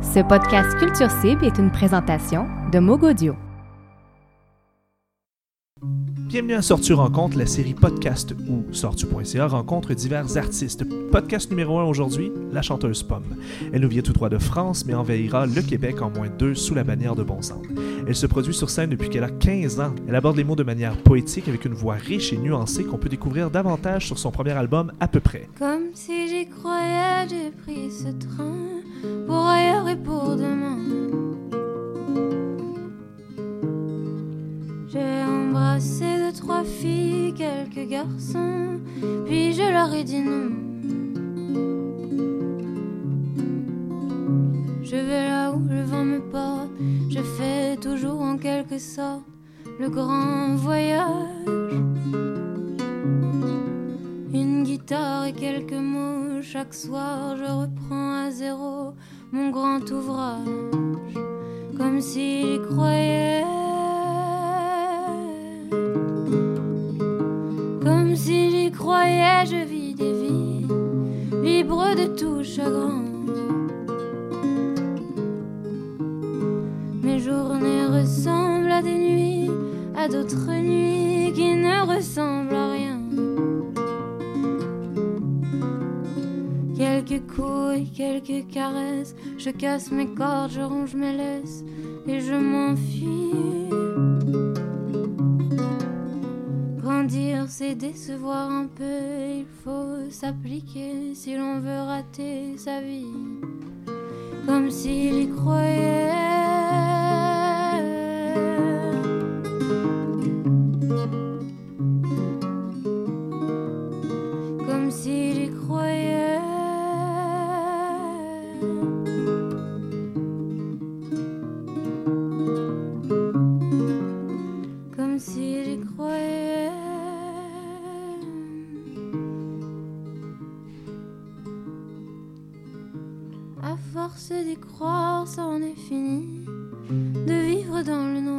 Ce podcast Culture Cible est une présentation de Mogodio. Bienvenue à Sortu Rencontre, la série podcast où Sortu.ca rencontre divers artistes. Podcast numéro 1 aujourd'hui, la chanteuse Pomme. Elle nous vient tout droit de France, mais envahira le Québec en moins deux sous la bannière de Bon. Elle se produit sur scène depuis qu'elle a 15 ans. Elle aborde les mots de manière poétique avec une voix riche et nuancée qu'on peut découvrir davantage sur son premier album À peu près. Comme si j'y croyais, j'ai pris ce train pour ailleurs et pour demain. J'ai embrassé deux, trois filles, quelques garçons, puis je leur ai dit non. Je vais là où le vent me porte, je fais toujours en quelque sorte le grand voyage. Une guitare et quelques mots, chaque soir je reprends à zéro mon grand ouvrage, comme si j'y croyais. Je vis des vies libres de tout chagrin. Mes journées ressemblent à des nuits, à d'autres nuits qui ne ressemblent à rien. Quelques coups et quelques caresses, je casse mes cordes, je ronge mes laisses et je m'enfuis. Grandir, c'est décevoir un peu, il faut s'appliquer si l'on veut rater sa vie. Comme s'il y croyait. Croire, ça en est fini de vivre dans le noir.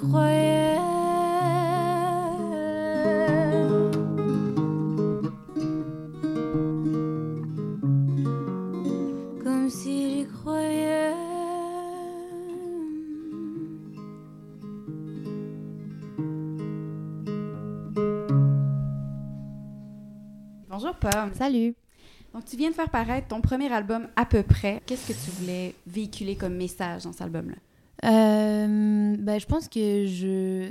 Croyais. Comme si j'y croyais. Bonjour Pomme. Salut! Donc tu viens de faire paraître ton premier album à peu près. Qu'est-ce que tu voulais véhiculer comme message dans cet album-là? Euh, bah, je pense que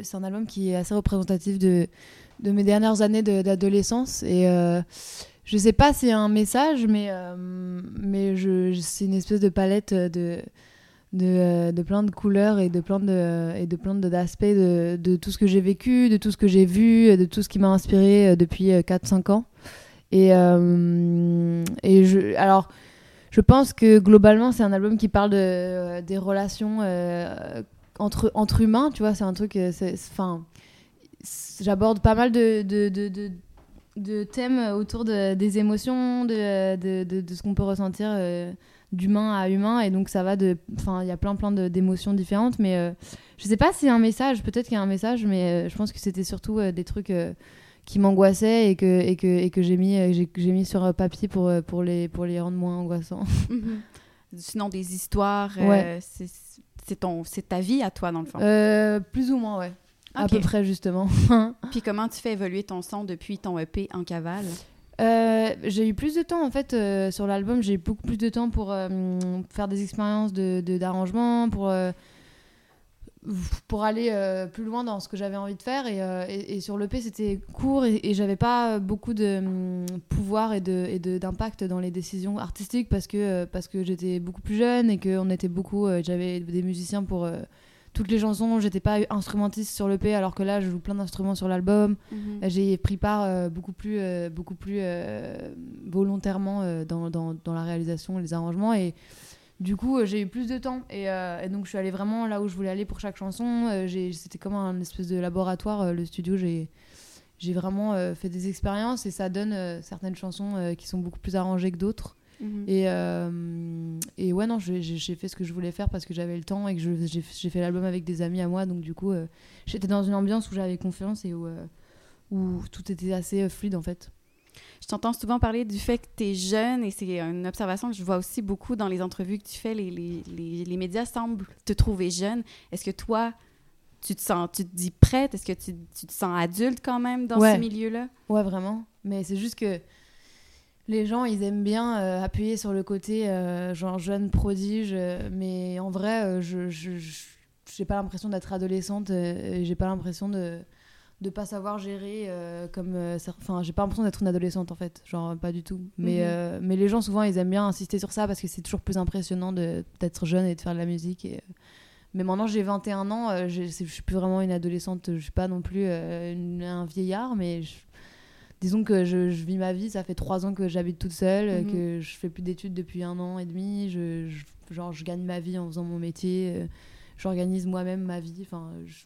c'est un album qui est assez représentatif de, de mes dernières années de- d'adolescence. Et euh, je sais pas si c'est un message, mais, euh, c'est une espèce de palette de, de, euh, de plein de couleurs et de plein de, de de- d'aspects de, de tout ce que j'ai vécu, de tout ce que j'ai vu, de tout ce qui m'a inspiré depuis 4-5 ans. Et, alors, je pense que globalement, c'est un album qui parle euh, des relations euh, entre, entre humains, tu vois, c'est un truc, euh, c'est- c'est- enfin, c'est- j'aborde pas mal de, de, de, de, thèmes autour de, des émotions, de, de, ce qu'on peut ressentir d'humain à humain, et donc ça va de, enfin, il y a plein plein d'émotions différentes, mais euh, je sais pas y a un message, peut-être qu'il y a un message, mais je pense que c'était surtout des trucs qui m'angoissaient et que, et que, et que j'ai mis, euh, j'ai, mis sur euh, papier pour, euh, pour, les, pour les rendre moins angoissants. Sinon des histoires, euh, Ouais. c'est c'est ta vie à toi dans le fond. Euh, plus ou moins, ouais. À peu près, justement. Puis comment tu fais évoluer ton son depuis ton EP en cavale? Euh, j'ai eu plus de temps en fait euh, sur l'album. J'ai eu beaucoup plus de temps pour euh, faire des expériences de, de- d'arrangement, pour euh, pour aller euh, plus loin dans ce que j'avais envie de faire. Et, euh, et, et sur l'EP, c'était court et, et j'avais pas beaucoup de hum, pouvoir et de- et de- d'impact dans les décisions artistiques parce que, euh, parce que j'étais beaucoup plus jeune et qu'on était beaucoup. euh, j'avais des musiciens pour euh, toutes les chansons. J'étais pas instrumentiste sur l'EP alors que là, je joue plein d'instruments sur l'album. Mhm. Euh, J'ai pris part euh, beaucoup plus, euh, beaucoup plus euh, volontairement euh, dans, dans, dans la réalisation et les arrangements. Et du coup, euh, j'ai eu plus de temps. Et, euh, et donc, je suis allée vraiment là où je voulais aller pour chaque chanson. Euh, C'était comme un espèce de laboratoire, le studio. J'ai j'ai vraiment euh, fait des expériences et ça donne euh, certaines chansons euh, qui sont beaucoup plus arrangées que d'autres. Mhm. Et, et ouais, non, j'ai- fait ce que je voulais faire parce que j'avais le temps et que j'ai fait l'album avec des amis à moi. Donc, du coup, j'étais dans une ambiance où j'avais confiance et où, où tout était assez fluide en fait. Je t'entends souvent parler du fait que tu es jeune et c'est une observation que je vois aussi beaucoup dans les entrevues que tu fais. Les, les, les, les médias semblent te trouver jeune. Est-ce que toi, tu te sens, tu te dis prête? Est-ce que tu, tu te sens adulte quand même dans Ouais. ce milieu-là? Ouais, vraiment. Mais c'est juste que les gens, ils aiment bien euh, appuyer sur le côté euh, genre jeune prodige. euh, mais en vrai, je j'ai pas l'impression d'être adolescente. j'ai pas l'impression de de pas savoir gérer euh, comme euh, enfin j'ai pas l'impression d'être une adolescente en fait genre pas du tout mais Mhm. euh, mais les gens souvent ils aiment bien insister sur ça parce que c'est toujours plus impressionnant de d'être jeune et de faire de la musique et mais maintenant j'ai 21 ans je suis plus vraiment une adolescente je suis pas non plus une- un vieillard mais je- disons que je, je vis ma vie ça fait trois ans que j'habite toute seule Mhm. que je fais plus d'études depuis un an et demi je, je- genre je gagne ma vie en faisant mon métier j'organise moi-même ma vie enfin je,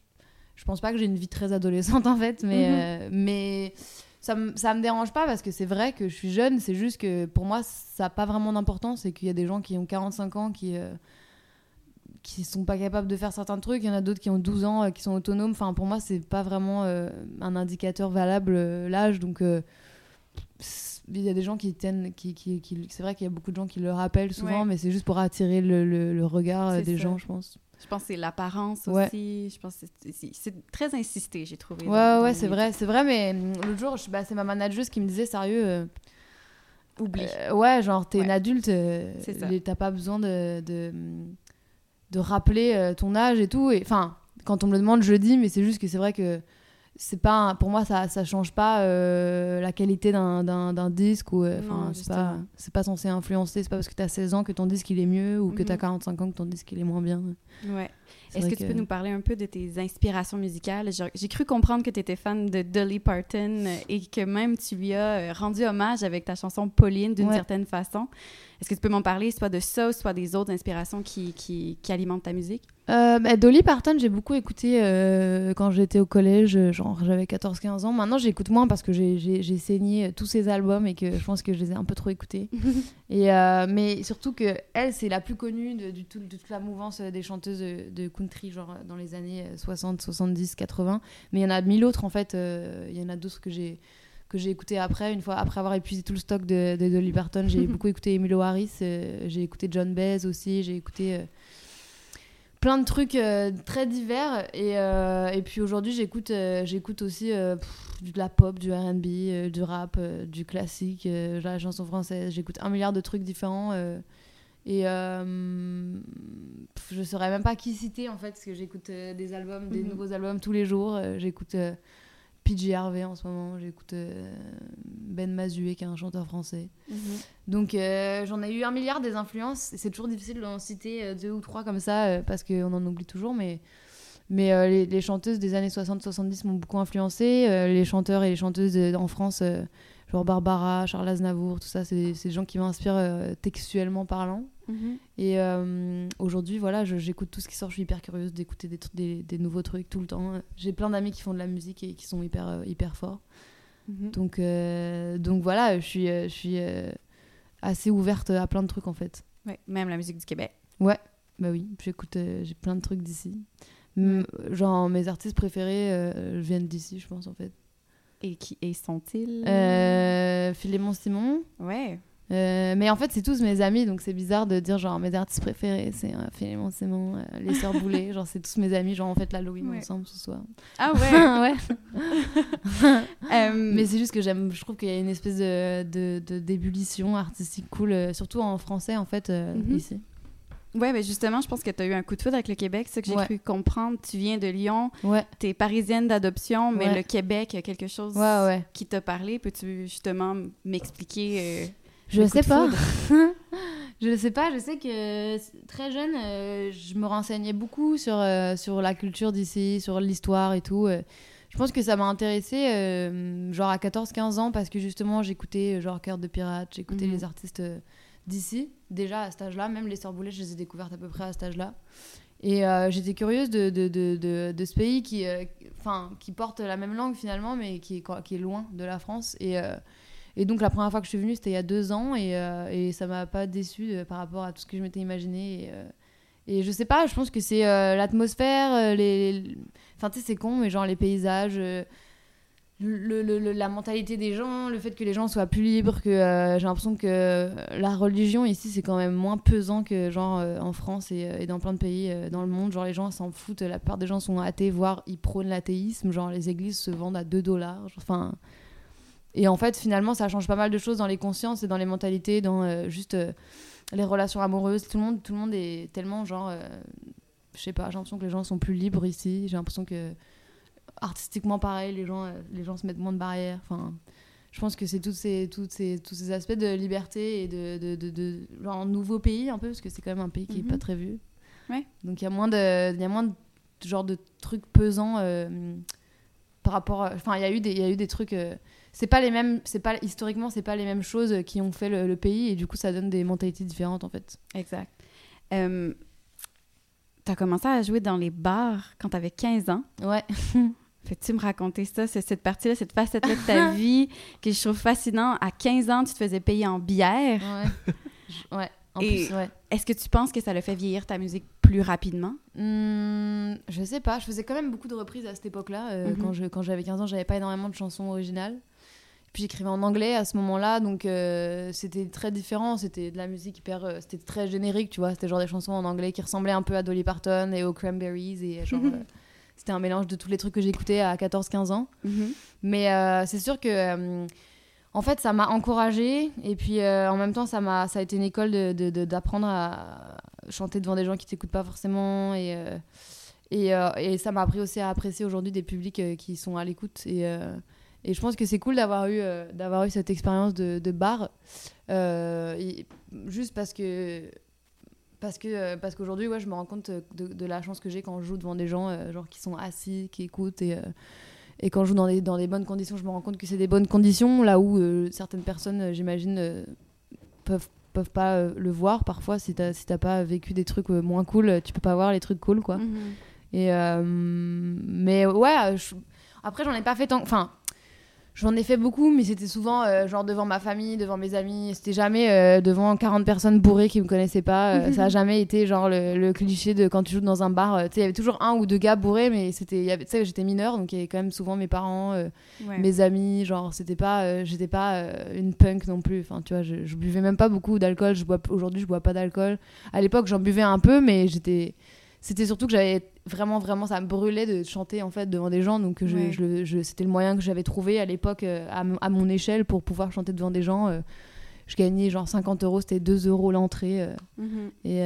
je pense pas que j'ai une vie très adolescente en fait mais Mhm. euh, mais ça ça me dérange pas parce que c'est vrai que je suis jeune c'est juste que pour moi ça a pas vraiment d'importance et qu'il y a des gens qui ont 45 ans qui euh, qui sont pas capables de faire certains trucs il y en a d'autres qui ont 12 ans euh, qui sont autonomes enfin pour moi c'est pas vraiment euh, un indicateur valable l'âge donc il y a des gens qui tiennent qui, qui, qui- c'est vrai qu'il y a beaucoup de gens qui le rappellent souvent Ouais. mais c'est juste pour attirer le, le- le regard des ça. gens je pense Je pense que c'est l'apparence Ouais. aussi. Je pense c'est- très insisté, j'ai trouvé. Ouais, dans- ouais, le c'est vrai, c'est vrai, mais hum, l'autre jour, bah, c'est ma manageuse qui me disait, sérieux, euh, Oublie. euh, ouais, genre, t'es Ouais. une adulte, euh, t'as pas besoin de, de, de rappeler euh, ton âge et tout. Et Enfin, quand on me le demande, je dis, mais c'est juste que c'est vrai que c'est pas, pour moi, ça, ça change pas euh, la qualité d'un- d'un d'un disque. ou euh, Enfin, c'est pas, c'est pas censé influencer, c'est pas parce que t'as 16 ans que ton disque il est mieux ou que t'as Mhm. 45 ans que ton disque il est moins bien. Ouais. Est-ce que, tu peux nous parler un peu de tes inspirations musicales? J'ai cru comprendre que tu étais fan de Dolly Parton et que même tu lui as euh, rendu hommage avec ta chanson Pauline d'une Ouais. certaine façon. Est-ce que tu peux m'en parler, soit de ça, soit des autres inspirations qui, qui, qui alimentent ta musique? Euh, bah, Dolly Parton, j'ai beaucoup écouté euh, quand j'étais au collège, genre j'avais 14-15 ans. Maintenant, j'écoute moins parce que j'ai- saigné tous ses albums et que je pense que je les ai un peu trop écoutés. et, euh, mais surtout que elle, c'est la plus connue de, toute la mouvance des chanteuses de, de country, genre euh, dans les années euh, 60, 70, 80. Mais il y en a mille autres en fait. euh, Il y en a d'autres que j'ai que j'ai écouté après, une fois après avoir épuisé tout le stock de, de Dolly Parton. J'ai beaucoup écouté Emilio Harris, euh, j'ai écouté John Baez aussi, j'ai écouté euh, plein de trucs euh, très divers. Et, et puis aujourd'hui, j'écoute j'écoute aussi pff, de la pop, du RB, du rap, du classique, euh, la chanson française. J'écoute un milliard de trucs différents. Et euh, je saurais même pas qui citer en fait, parce que j'écoute euh, des albums, des Mhm. nouveaux albums tous les jours. Euh, j'écoute euh, PJ Harvey en ce moment, j'écoute Ben Mazué qui est un chanteur français. Donc euh, j'en ai eu un milliard des influences. C'est toujours difficile d'en citer deux ou trois comme ça parce qu'on en oublie toujours. Mais, mais les, les chanteuses des années 60-70 m'ont beaucoup influencé. Les chanteurs et les chanteuses en France, genre Barbara, Charles Aznavour, tout ça, c'est des, c'est des gens qui m'inspirent textuellement parlant. Mhm. Et euh, aujourd'hui, voilà, j'écoute tout ce qui sort. Je suis hyper curieuse d'écouter des, trucs- des, des nouveaux trucs tout le temps. J'ai plein d'amis qui font de la musique et qui sont hyper, euh, hyper forts. Mhm. Donc, euh, donc voilà, je suis, je suis assez ouverte à plein de trucs en fait. Ouais, même la musique du Québec. Bah oui, j'écoute, j'ai plein de trucs d'ici. Genre mes artistes préférés viennent d'ici, je pense en fait. Et qui et sont-ils? Euh, Philémon Simon. Ouais. Euh, mais en fait, c'est tous mes amis, donc c'est bizarre de dire genre mes artistes préférés, c'est euh, Philémon Simon, euh, les Sœurs Boulay, genre c'est tous mes amis, genre on fait l'Halloween Ouais. ensemble ce soir. Ah ouais. ouais. Mais c'est juste que j'aime, je trouve qu'il y a une espèce de, d'ébullition artistique cool, surtout en français en fait, euh, Mhm. ici. Ouais, mais justement, je pense que tu as eu un coup de foudre avec le Québec, c'est que j'ai Ouais. cru comprendre. Tu viens de Lyon, Ouais, tu es parisienne d'adoption, mais Ouais. le Québec, il y a quelque chose qui t'a parlé. Peux-tu justement m'expliquer Je coup sais pas. je sais pas. Je sais que c- très jeune, euh, je me renseignais beaucoup sur, euh, sur la culture d'ici, sur l'histoire et tout. euh. je pense que ça m'a intéressée, euh, genre à 14-15 ans, parce que justement, j'écoutais euh, genre Cœur de Pirate, j'écoutais Mhm. les artistes euh, d'ici, déjà à cet âge-là. Même les Sœurs Boulay, je les ai découvertes à peu près à cet âge-là. Et euh, j'étais curieuse de, de, de, de, ce pays qui, euh, qui porte la même langue finalement, mais qui est, qui est loin de la France. Et, euh, et donc la première fois que je suis venue, c'était il y a deux ans, et, euh, et ça m'a pas déçue euh, par rapport à tout ce que je m'étais imaginé. Et, euh, et je sais pas, je pense que c'est euh, l'atmosphère, euh, les... Enfin, tu sais, c'est con, mais genre les paysages... le, le- la mentalité des gens, le fait que les gens soient plus libres, que j'ai l'impression que la religion ici c'est quand même moins pesant que genre en France et, et dans plein de pays dans le monde. Genre les gens s'en foutent, la plupart des gens sont athées, voire ils prônent l'athéisme. Genre les églises se vendent à 2 dollars. Enfin, et en fait finalement ça change pas mal de choses dans les consciences et dans les mentalités, dans euh, juste euh, les relations amoureuses. Tout le monde, tout le monde est tellement genre, euh, je sais pas, j'ai l'impression que les gens sont plus libres ici. J'ai l'impression que artistiquement pareil, les gens, euh, les gens se mettent moins de barrières. Enfin, je pense que c'est toutes ces, toutes ces, tous ces aspects de liberté et de, de, de, de- genre un nouveau pays un peu parce que c'est quand même un pays qui est Mhm. pas très vu. Ouais. Donc il y a moins de, il y a moins de genre de trucs pesants par rapport. Enfin, il y a eu des, il y a eu des trucs. euh, c'est pas les mêmes, c'est pas historiquement, c'est pas les mêmes choses qui ont fait le, le pays et du coup ça donne des mentalités différentes en fait. Exact. Euh, tu as commencé à jouer dans les bars quand tu avais 15 ans? Ouais. Fais-tu me raconter ça, c'est cette partie-là, cette facette-là de ta vie que je trouve fascinant. À 15 ans, tu te faisais payer en bière? Ouais. En Et- plus, ouais. Est-ce que tu penses que ça l'a fait vieillir ta musique plus rapidement? Hmm, je sais pas, je faisais quand même beaucoup de reprises à cette époque-là. euh, Mhm. Quand je- quand j'avais 15 ans, j'avais pas énormément de chansons originales. Puis j'écrivais en anglais à ce moment-là, donc euh, c'était très différent. C'était de la musique hyper. euh, c'était très générique, tu vois. C'était genre des chansons en anglais qui ressemblaient un peu à Dolly Parton et aux Cranberries. Et genre, c'était un mélange de tous les trucs que j'écoutais à 14-15 ans. Mais euh, c'est sûr que, en fait, ça m'a encouragée. Et puis, euh, en même temps, ça, m'a, ça a été une école d'apprendre à chanter devant des gens qui t'écoutent pas forcément. Et, euh, euh, et ça m'a appris aussi à apprécier aujourd'hui des publics qui sont à l'écoute. Et, et je pense que c'est cool d'avoir eu, d'avoir eu cette expérience de, bar. Juste parce que. Parce que parce qu'aujourd'hui ouais je me rends compte de, de la chance que j'ai quand je joue devant des gens genre qui sont assis qui écoutent et et quand je joue dans des, dans des bonnes conditions, je me rends compte que c'est des bonnes conditions, là où euh, certaines personnes, euh, j'imagine, euh, peuvent, peuvent pas euh, le voir. Parfois, si t'as si pas vécu des trucs moins cool, tu peux pas voir les trucs cool, quoi. Mhm. Et, mais ouais, je- après, j'en ai pas fait tant. Enfin, j'en ai fait beaucoup, mais c'était souvent euh, genre devant ma famille, devant mes amis. C'était jamais euh, devant 40 personnes bourrées qui me connaissaient pas. Euh, ça a jamais été genre le, le cliché de quand tu joues dans un bar. tu sais, il y avait toujours un ou deux gars bourrés, mais c'était. Tu sais, j'étais mineure, donc il y avait quand même souvent mes parents, Ouais. mes amis. Genre, c'était pas. j'étais pas une punk non plus. Enfin, tu vois, je, je buvais même pas beaucoup d'alcool. Je bois Aujourd'hui, je bois pas d'alcool. À l'époque, j'en buvais un peu, mais j'étais c'était surtout que j'avais vraiment vraiment ça me brûlait de chanter en fait devant des gens donc je, Ouais. je le- je- c'était le moyen que j'avais trouvé à l'époque euh, à, mon- à mon échelle pour pouvoir chanter devant des gens euh, je gagnais genre 50 euros c'était 2 euros l'entrée euh, Mhm. et,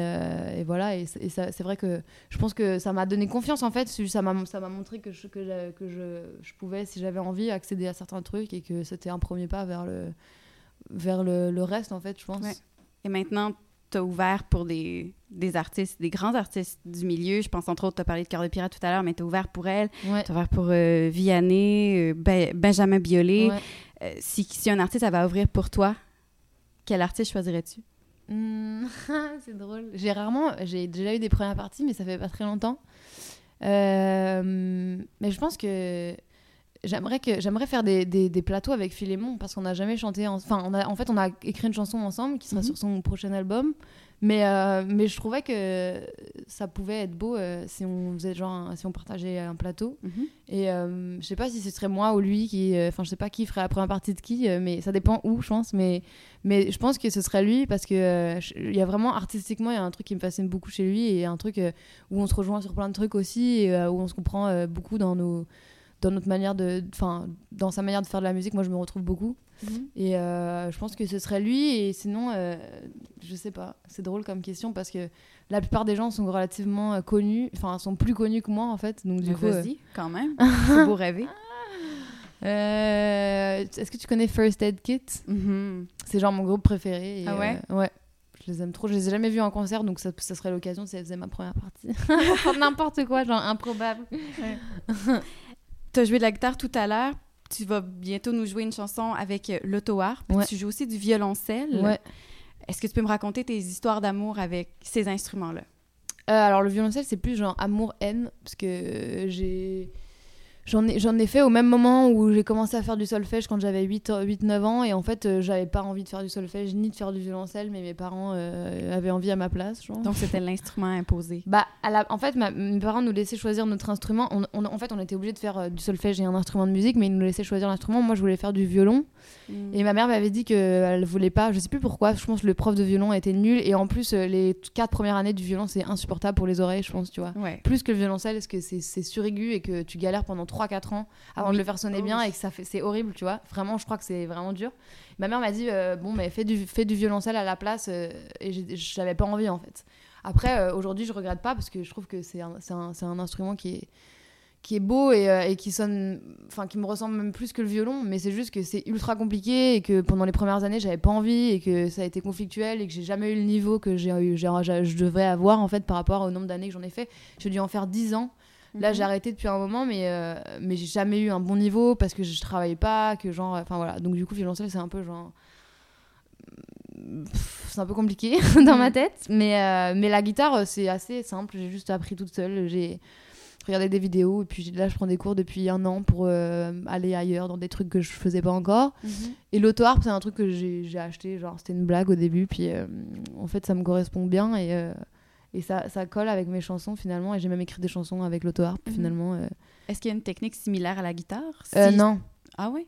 et voilà et, c'est- et ça- c'est vrai que je pense que ça m'a donné confiance en fait ça m'a ça m'a montré que je que, que je, je pouvais si j'avais envie accéder à certains trucs et que c'était un premier pas vers le vers le, le reste en fait je pense Ouais. Et maintenant, tu as ouvert pour des, des artistes, des grands artistes du milieu. Je pense entre autres, tu as parlé de Cœur de Pirate tout à l'heure, mais tu as ouvert pour elle. ouais, Tu as ouvert pour euh, Vianney, euh, Ben- Benjamin Biolay. ouais. Euh, si, si un artiste avait à ouvrir pour toi, quel artiste choisirais-tu? Hmm, c'est drôle. J'ai rarement, j'ai déjà eu des premières parties, mais ça fait pas très longtemps. Euh, mais je pense que j'aimerais que j'aimerais faire des, des, des plateaux avec Philémon parce qu'on n'a jamais chanté. en- Enfin, on a, en fait, on a écrit une chanson ensemble qui sera Mhm. sur son prochain album. Mais euh, mais je trouvais que ça pouvait être beau euh, si on faisait genre un- si on partageait un plateau. Et euh, je sais pas si ce serait moi ou lui qui. euh, Enfin, je sais pas qui ferait la première partie de qui, mais ça dépend où, je pense. Mais, mais je pense que ce serait lui parce que il y a vraiment artistiquement, il y a un truc qui me fascine beaucoup chez lui et un truc où on se rejoint sur plein de trucs aussi et où on se comprend beaucoup dans nos dans notre manière de, enfin, dans sa manière de faire de la musique, moi je me retrouve beaucoup. Mhm. Et euh, je pense que ce serait lui. Et sinon, euh, je sais pas. C'est drôle comme question parce que la plupart des gens sont relativement euh, connus, enfin, sont plus connus que moi en fait. Donc du Mais coup, euh, Vas-y, quand même. C'est beau rêver. euh, est-ce que tu connais First Aid Kit? Mhm. C'est genre mon groupe préféré. et, Ah ouais euh, Ouais? Je les aime trop. Je les ai jamais vus en concert, donc ça, ça serait l'occasion si elles faisaient ma première partie. N'importe quoi, genre improbable. Tu as joué de la guitare tout à l'heure. Tu vas bientôt nous jouer une chanson avec euh, l'auto-harpe. Ouais. Tu joues aussi du violoncelle. Ouais. Est-ce que tu peux me raconter tes histoires d'amour avec ces instruments-là? Euh, alors le violoncelle, c'est plus genre amour-haine, parce que j'ai... J'en ai, j'en ai fait au même moment où j'ai commencé à faire du solfège quand j'avais 8-9 ans et en fait euh, j'avais pas envie de faire du solfège ni de faire du violoncelle mais mes parents euh, avaient envie à ma place genre. Donc, c'était l'instrument imposé. Bah, à la- en fait, ma- mes parents nous laissaient choisir notre instrument. On, on- en fait, on était obligés de faire euh, du solfège et un instrument de musique, mais ils nous laissaient choisir l'instrument. Moi, je voulais faire du violon. Et ma mère m'avait dit qu'elle voulait pas, je sais plus pourquoi, je pense que le prof de violon était nul. Et en plus, euh, les quatre premières années du violon, c'est insupportable pour les oreilles, je pense, tu vois. Ouais. Plus que le violoncelle, parce que c'est c'est suraigu et que tu galères pendant 3-4 ans avant Oui. de le faire sonner Oh bien oui. et que ça fait, c'est horrible, tu vois. Vraiment, je crois que c'est vraiment dur. Ma mère m'a dit, euh, bon, mais fais du, fais du violoncelle à la place. euh, et j'ai- j'avais pas envie, en fait. Après, euh, aujourd'hui, je regrette pas parce que je trouve que c'est un, c'est un, un instrument qui est, qui est beau et, et qui sonne, enfin, qui me ressemble même plus que le violon. Mais c'est juste que c'est ultra compliqué et que pendant les premières années, j'avais pas envie et que ça a été conflictuel et que j'ai jamais eu le niveau que j'ai eu, je devrais avoir, en fait, par rapport au nombre d'années que j'en ai fait. J'ai dû en faire 10 ans. Là, Mhm. j'ai arrêté depuis un moment, mais, euh, mais j'ai jamais eu un bon niveau parce que je travaillais pas, que genre. Enfin voilà. Donc, du coup, violoncelle, c'est un peu genre. C'est un peu compliqué dans ma tête, mais, euh, mais la guitare, euh, c'est assez simple. J'ai juste appris toute seule. J'ai regardé des vidéos et puis là, je prends des cours depuis un an pour euh, aller ailleurs dans des trucs que je faisais pas encore. Mhm. Et l'auto-harpe, c'est un truc que j'ai acheté, genre c'était une blague au début, puis en fait ça me correspond bien et, et ça, ça colle avec mes chansons finalement. Et j'ai même écrit des chansons avec l'auto-harpe Mhm. finalement. euh. Est-ce qu'il y a une technique similaire à la guitare? Euh, non, Ah oui?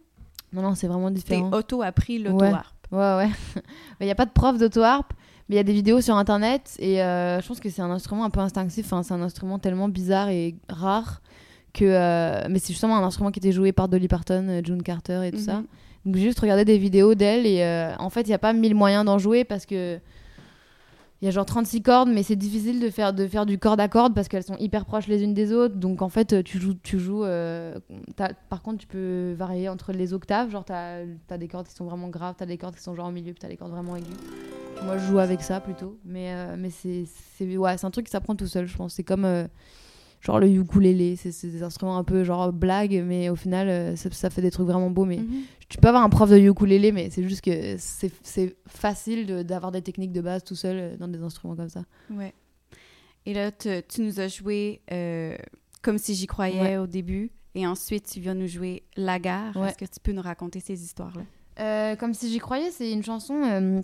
non, non, c'est vraiment T'es différent. auto-appris l'auto-harpe. Ouais, ouais. Il n'y a pas de prof d'auto-harpe, mais il y a des vidéos sur internet et euh, je pense que c'est un instrument un peu instinctif. Enfin, c'est un instrument tellement bizarre et rare que. euh, mais c'est justement un instrument qui était joué par Dolly Parton, June Carter et tout ça. Mhm. Donc j'ai juste regardé des vidéos d'elle et en fait il n'y a pas mille moyens d'en jouer parce que il y a genre 36 cordes mais c'est difficile de faire, de faire du corde à corde parce qu'elles sont hyper proches les unes des autres. Donc en fait tu joues, tu joues euh, par contre tu peux varier entre les octaves. Genre t'as as des cordes qui sont vraiment graves t'as des cordes qui sont genre au milieu puis t'as des cordes vraiment aiguës. Moi je joue avec ça plutôt. Mais, euh, mais c'est ouais, un truc qui s'apprend tout seul je pense. C'est comme euh, genre le ukulélé. C'est des instruments un peu genre blague mais au final euh, ça, ça fait des trucs vraiment beaux mais Mhm. Tu peux avoir un prof de ukulélé, mais c'est juste que c'est facile de- d'avoir des techniques de base tout seul euh, dans des instruments comme ça. Ouais. Et là, tu, tu nous as joué euh, comme si j'y croyais Ouais. au début. Et ensuite, tu viens nous jouer La Gare. Ouais. Est-ce que tu peux nous raconter ces histoires-là? Euh, comme si j'y croyais, c'est une chanson, euh,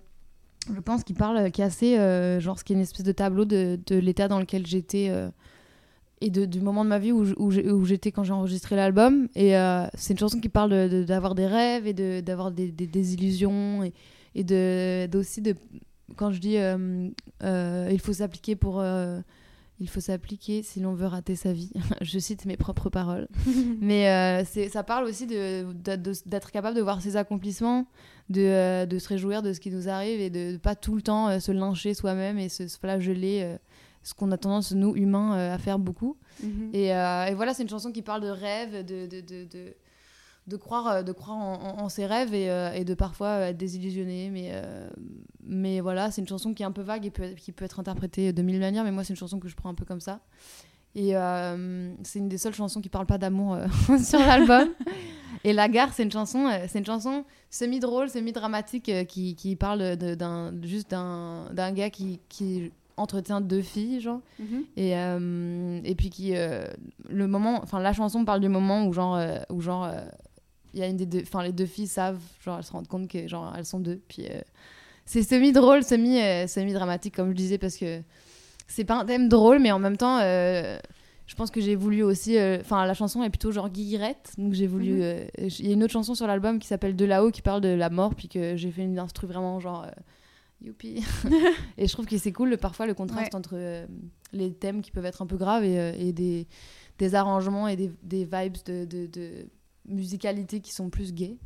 je pense, qui parle, qui est assez, genre, ce qui est une espèce de tableau de, de l'état dans lequel j'étais et de, du moment de ma vie où, j'étais quand j'ai enregistré l'album. Et euh, c'est une chanson qui parle de- d'avoir des rêves et de- d'avoir des, des, des illusions et, et de quand je dis euh, euh, il faut s'appliquer pour euh, il faut s'appliquer si l'on veut rater sa vie. je cite mes propres paroles. Mais ça parle aussi d'être capable de voir ses accomplissements, de, se réjouir de ce qui nous arrive et de ne pas tout le temps se lyncher soi-même et se, se flageller, ce qu'on a tendance, nous, humains, euh, à faire beaucoup. Mhm. Et, euh, et voilà, c'est une chanson qui parle de rêve, de, de, de, de, de croire, euh, de croire en, en- en ses rêves et, euh, et de parfois être désillusionné. Mais, mais voilà, c'est une chanson qui est un peu vague et peut, qui peut être interprétée de mille manières. Mais moi, c'est une chanson que je prends un peu comme ça. Et c'est une des seules chansons qui parle pas d'amour sur l'album. Et La Gare, c'est une chanson, c'est une chanson semi-drôle, semi-dramatique qui, qui parle d'un, juste d'un, d'un gars qui, qui entretient deux filles, genre. Mhm. Et, euh, et puis qui euh, le moment enfin la chanson parle du moment où genre euh, où genre il y a une des deux enfin les deux filles savent genre elles se rendent compte que genre elles sont deux puis c'est semi drôle semi semi dramatique comme je disais parce que c'est pas un thème drôle mais en même temps je pense que j'ai voulu aussi enfin la chanson est plutôt genre guillerette donc j'ai voulu Mhm. il y a une autre chanson sur l'album qui s'appelle de là-haut qui parle de la mort puis que j'ai fait une instru vraiment genre Youpi. et je trouve que c'est cool parfois le contraste Ouais. entre euh, les thèmes qui peuvent être un peu graves et, euh, et des, des arrangements et des, des vibes de, de, de musicalité qui sont plus gays.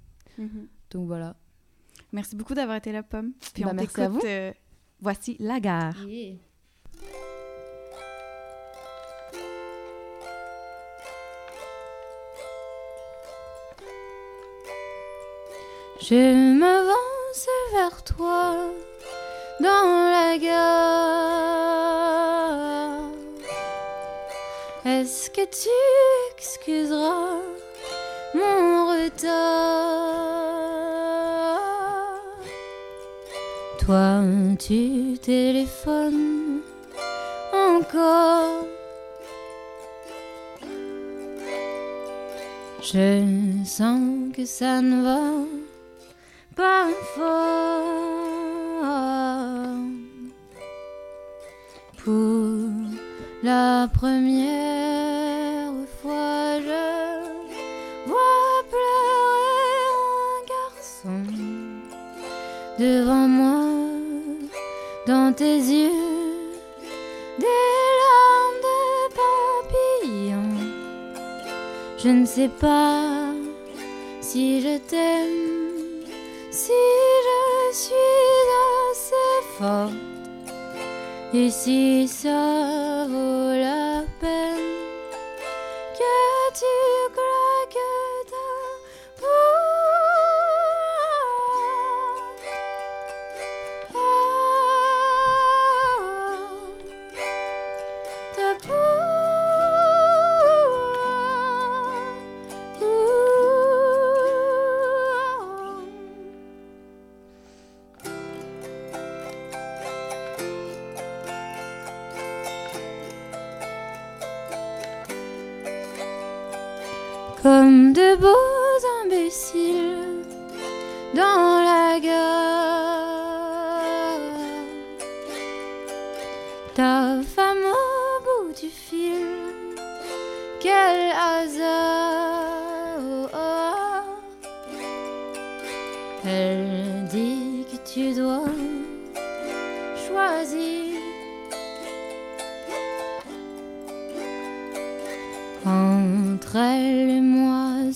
Donc voilà. Merci beaucoup d'avoir été là, Pomme. Puis Bah, on merci à vous. euh, voici La Gare. Je m'avance vers toi dans la gare. Est-ce que tu excuseras mon retard? Toi, tu téléphones encore? Je sens que ça ne va la première fois, je vois pleurer un garçon devant moi, dans tes yeux, des larmes de papillon. Je ne sais pas si je t'aime, si je suis assez forte et si ça vaut Elle dit que tu dois choisir. Entre elle et moi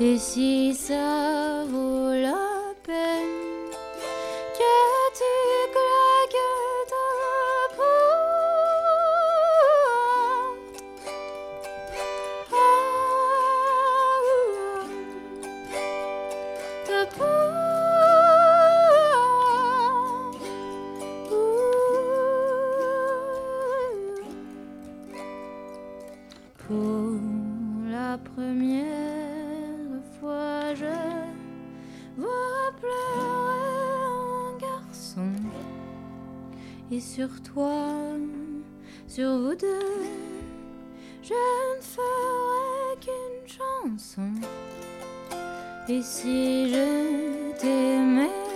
et si ça vaut sur toi, sur vous deux, je ne ferai qu'une chanson. Et si je t'aimais,